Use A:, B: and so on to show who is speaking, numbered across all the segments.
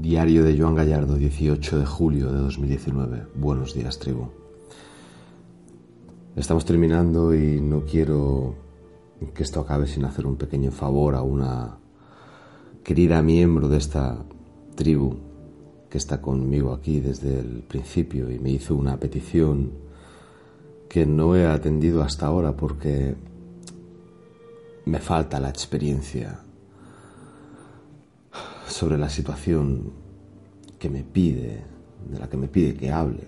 A: Diario de Joan Gallardo, 18 de julio de 2019. Buenos días, tribu. Estamos terminando y no quiero que esto acabe sin hacer un pequeño favor a una querida miembro de esta tribu que está conmigo aquí desde el principio y me hizo una petición que no he atendido hasta ahora porque me falta la experiencia sobre la situación que me pide, de la que me pide que hable.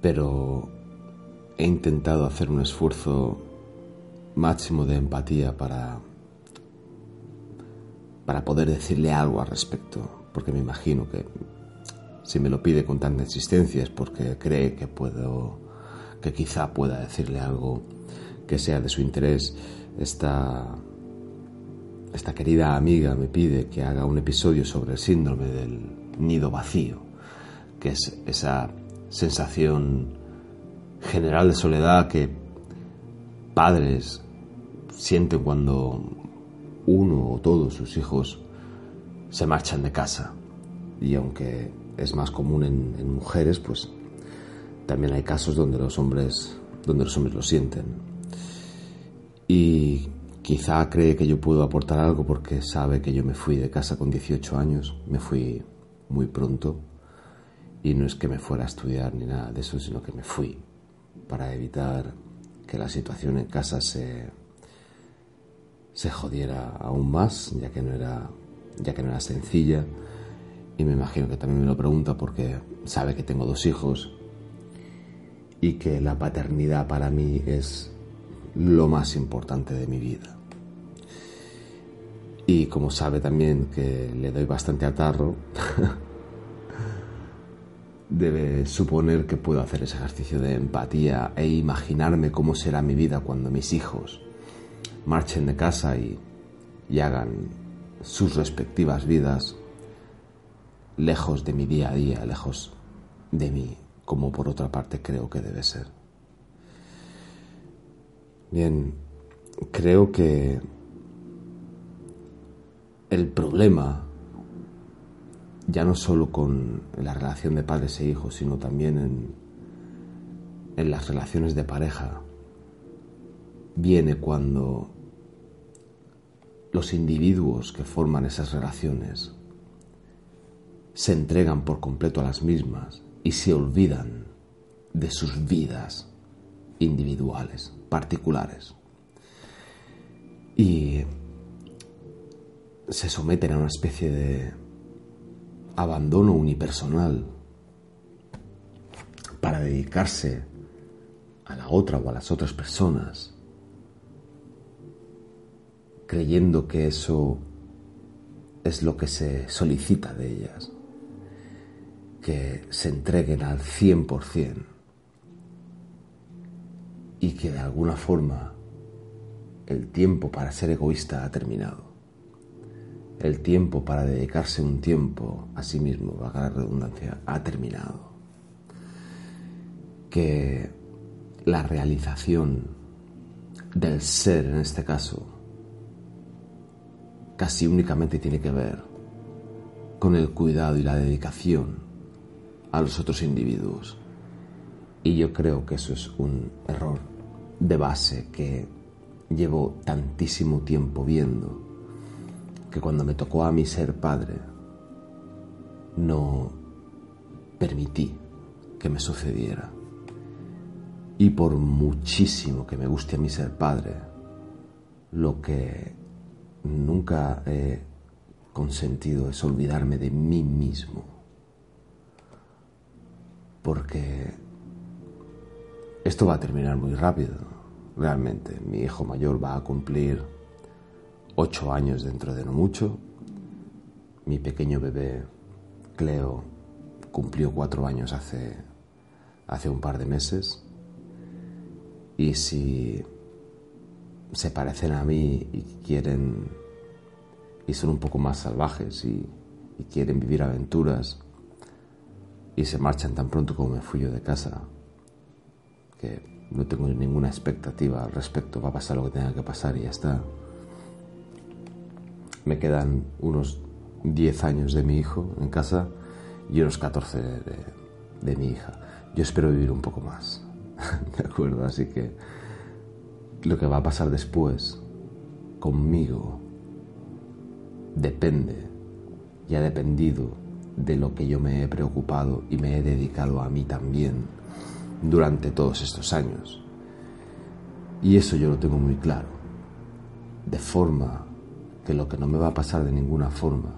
A: Pero he intentado hacer un esfuerzo máximo de empatía para para poder decirle algo al respecto, porque me imagino que si me lo pide con tanta insistencia es porque cree que puedo que quizá pueda decirle algo que sea de su interés. Esta, esta querida amiga me pide que haga un episodio sobre el síndrome del nido vacío, que es esa sensación general de soledad que padres sienten cuando uno o todos sus hijos se marchan de casa. Y aunque es más común en, mujeres, pues también hay casos donde los hombres, donde los hombres lo sienten. Y quizá cree que yo puedo aportar algo porque sabe que yo me fui de casa con 18 años, me fui muy pronto y no es que me fuera a estudiar ni nada de eso, sino que me fui para evitar que la situación en casa se, se jodiera aún más, ya que no era, ya que no era sencilla. Y me imagino que también me lo pregunta porque sabe que tengo dos hijos y que la paternidad para mí es lo más importante de mi vida. Y como sabe también que le doy bastante atarro, debe suponer que puedo hacer ese ejercicio de empatía e imaginarme cómo será mi vida cuando mis hijos marchen de casa y, y hagan sus respectivas vidas lejos de mi día a día, lejos de mí, como por otra parte creo que debe ser. Bien, creo que el problema, ya no solo con la relación de padres e hijos, sino también en, en las relaciones de pareja, viene cuando los individuos que forman esas relaciones se entregan por completo a las mismas y se olvidan de sus vidas individuales, particulares. Y se someten a una especie de abandono unipersonal para dedicarse a la otra o a las otras personas, creyendo que eso es lo que se solicita de ellas que se entreguen al 100% y que de alguna forma el tiempo para ser egoísta ha terminado. El tiempo para dedicarse un tiempo a sí mismo, vaga la redundancia, ha terminado. Que la realización del ser en este caso casi únicamente tiene que ver con el cuidado y la dedicación a los otros individuos. Y yo creo que eso es un error de base que llevo tantísimo tiempo viendo que cuando me tocó a mí ser padre no permití que me sucediera. Y por muchísimo que me guste a mí ser padre, lo que nunca he consentido es olvidarme de mí mismo porque esto va a terminar muy rápido, realmente. Mi hijo mayor va a cumplir ocho años dentro de no mucho. Mi pequeño bebé, Cleo, cumplió cuatro años hace, hace un par de meses. Y si se parecen a mí y quieren y son un poco más salvajes y, y quieren vivir aventuras, y se marchan tan pronto como me fui yo de casa, que no tengo ninguna expectativa al respecto, va a pasar lo que tenga que pasar y ya está. Me quedan unos 10 años de mi hijo en casa y unos 14 de, de mi hija. Yo espero vivir un poco más, ¿de acuerdo? Así que lo que va a pasar después conmigo depende y ha dependido de lo que yo me he preocupado y me he dedicado a mí también durante todos estos años. Y eso yo lo tengo muy claro. De forma que lo que no me va a pasar de ninguna forma,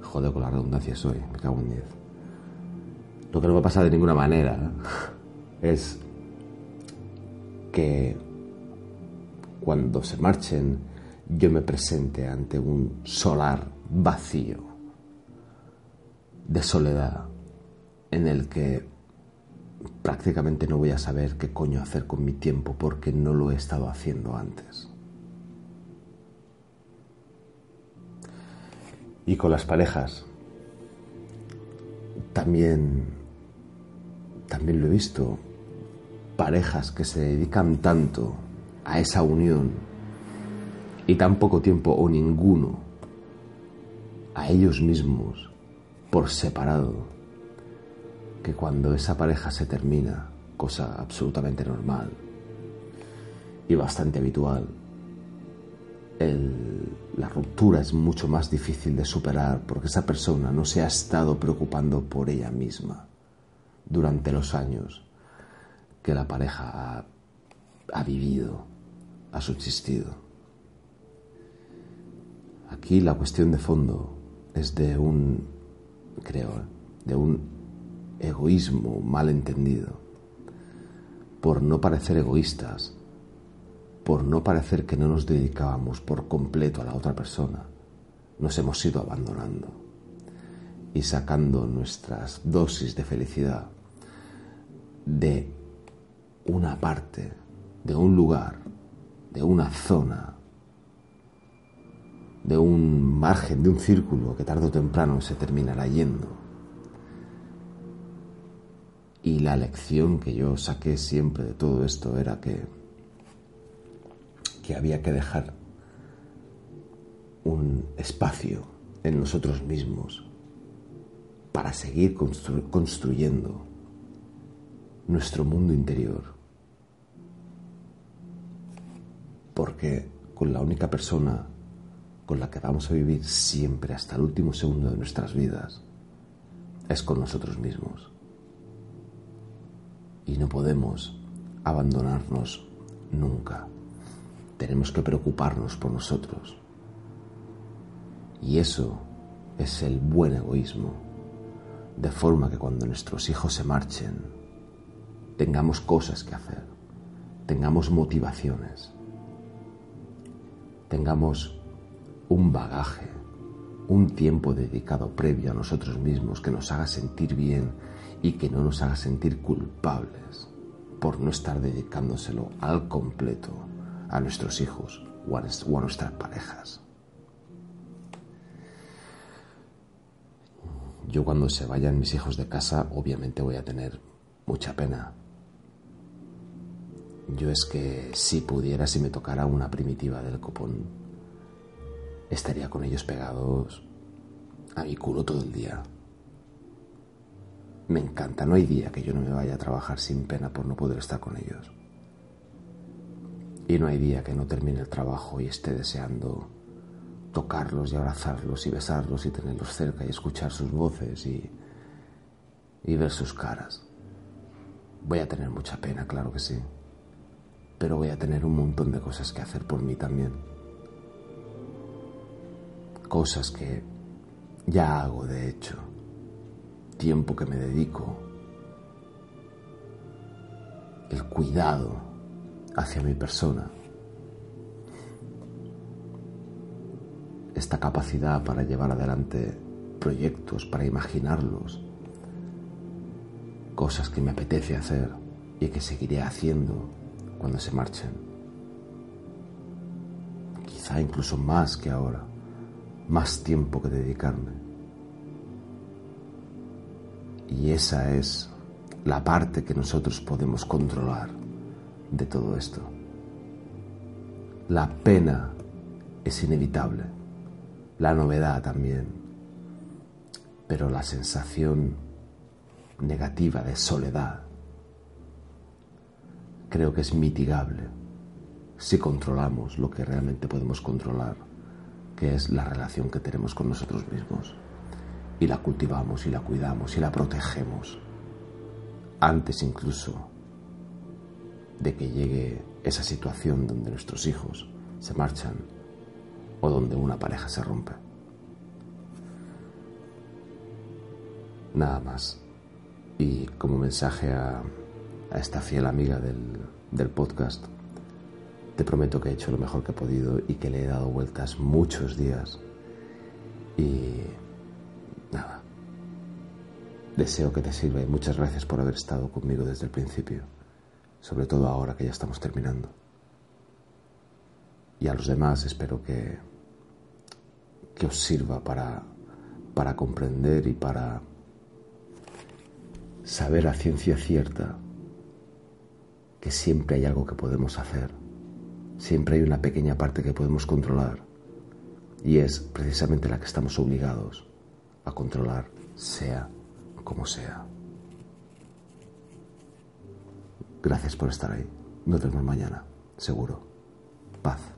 A: joder con la redundancia soy, me cago en diez. Lo que no va a pasar de ninguna manera es que cuando se marchen yo me presente ante un solar vacío de soledad en el que prácticamente no voy a saber qué coño hacer con mi tiempo porque no lo he estado haciendo antes. Y con las parejas. También también lo he visto. Parejas que se dedican tanto a esa unión y tan poco tiempo o ninguno a ellos mismos por separado que cuando esa pareja se termina, cosa absolutamente normal y bastante habitual, la ruptura es mucho más difícil de superar porque esa persona no se ha estado preocupando por ella misma durante los años que la pareja ha vivido, ha subsistido. Aquí la cuestión de fondo es de un, creo, de un egoísmo mal entendido. Por no parecer egoístas, por no parecer que no nos dedicábamos por completo a la otra persona, nos hemos ido abandonando y sacando nuestras dosis de felicidad de una parte, de un lugar, de una zona, de un margen, de un círculo que tarde o temprano se terminará yendo. Y la lección que yo saqué siempre de todo esto era que, que había que dejar un espacio en nosotros mismos para seguir construyendo nuestro mundo interior. Porque con la única persona con la que vamos a vivir siempre hasta el último segundo de nuestras vidas es con nosotros mismos. Y no podemos abandonarnos nunca. Tenemos que preocuparnos por nosotros. Y eso es el buen egoísmo. De forma que cuando nuestros hijos se marchen, tengamos cosas que hacer, tengamos motivaciones, tengamos un bagaje, un tiempo dedicado previo a nosotros mismos que nos haga sentir bien y que no nos haga sentir culpables por no estar dedicándoselo al completo a nuestros hijos o a nuestras parejas. Yo cuando se vayan mis hijos de casa obviamente voy a tener mucha pena yo es que si pudiera, si me tocara una primitiva del copón, estaría con ellos pegados a mi culo todo el día. Me encanta, no hay día que yo no me vaya a trabajar sin pena por no poder estar con ellos. Y no hay día que no termine el trabajo y esté deseando tocarlos y abrazarlos y besarlos y tenerlos cerca y escuchar sus voces y, y ver sus caras. Voy a tener mucha pena, claro que sí pero voy a tener un montón de cosas que hacer por mí también. Cosas que ya hago, de hecho. Tiempo que me dedico. El cuidado hacia mi persona. Esta capacidad para llevar adelante proyectos, para imaginarlos. Cosas que me apetece hacer y que seguiré haciendo cuando se marchen. Quizá incluso más que ahora, más tiempo que dedicarme. Y esa es la parte que nosotros podemos controlar de todo esto. La pena es inevitable. la novedad también, pero la sensación negativa de soledad creo que es mitigable si controlamos lo que realmente podemos controlar, que es la relación que tenemos con nosotros mismos. Y la cultivamos y la cuidamos y la protegemos. Antes incluso de que llegue esa situación donde nuestros hijos se marchan o donde una pareja se rompe. Nada más. Y como mensaje a, esta fiel amiga del, del podcast, te prometo que he hecho lo mejor que he podido y que le he dado vueltas muchos días. Y nada. Deseo que te sirva y muchas gracias por haber estado conmigo desde el principio, sobre todo ahora que ya estamos terminando. Y a los demás espero que, que os sirva para, para comprender y para saber a ciencia cierta que siempre hay algo que podemos hacer, siempre hay una pequeña parte que podemos controlar y es precisamente la que estamos obligados a controlar, sea como sea. Gracias por estar ahí. Nos vemos mañana, seguro. Paz.